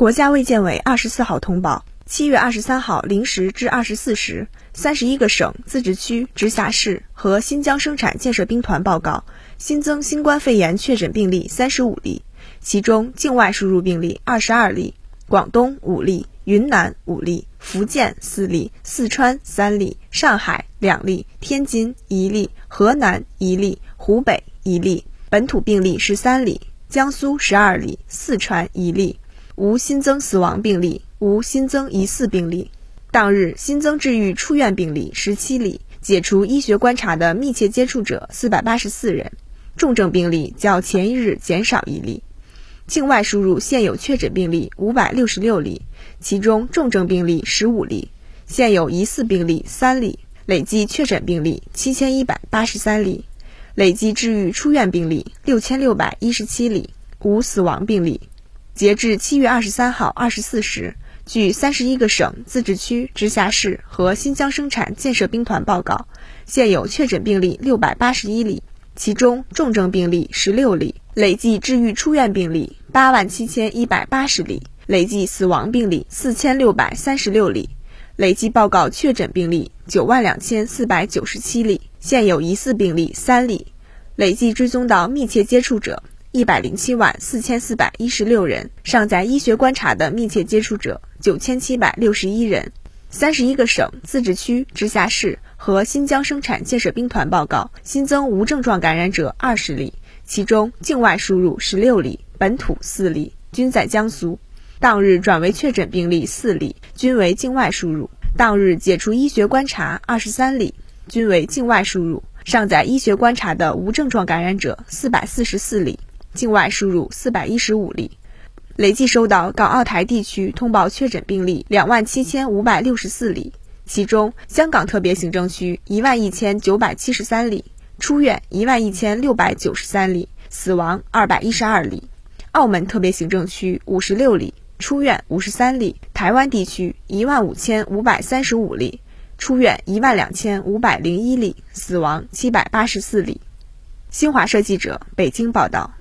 国家卫健委二十四号通报：七月二十三号零时至二十四时，三十一个省、自治区、直辖市和新疆生产建设兵团报告新增新冠肺炎确诊病例三十五例，其中境外输入病例二十二例，广东五例，云南五例，福建四例，四川三例，上海两例，天津一例，河南一例，湖北一例，本土病例十三例，江苏十二例，四川一例。无新增死亡病例，无新增疑似病例。当日新增治愈出院病例十七例，解除医学观察的密切接触者四百八十四人，重症病例较前一日减少一例。境外输入现有确诊病例五百六十六例，其中重症病例十五例，现有疑似病例三例，累计确诊病例七千一百八十三例，累计治愈出院病例六千六百一十七例，无死亡病例。截至七月二十三号二十四时，据三十一个省、自治区、直辖市和新疆生产建设兵团报告，现有确诊病例六百八十一例，其中重症病例十六例，累计治愈出院病例八万七千一百八十例，累计死亡病例四千六百三十六例，累计报告确诊病例九万两千四百九十七例，现有疑似病例三例，累计追踪到密切接触者。一百零七万四千四百一十六人，尚在医学观察的密切接触者九千七百六十一人。三十一个省、自治区、直辖市和新疆生产建设兵团报告新增无症状感染者二十例，其中境外输入十六例，本土四例，均在江苏。当日转为确诊病例四例，均为境外输入。当日解除医学观察二十三例，均为境外输入。尚在医学观察的无症状感染者四百四十四例。境外输入四百一十五例，累计收到港澳台地区通报确诊病例两万七千五百六十四例，其中香港特别行政区一万一千九百七十三例，出院一万一千六百九十三例，死亡二百一十二例；澳门特别行政区五十六例，出院五十三例；台湾地区一万五千五百三十五例，出院一万两千五百零一例，死亡七百八十四例。新华社记者北京报道。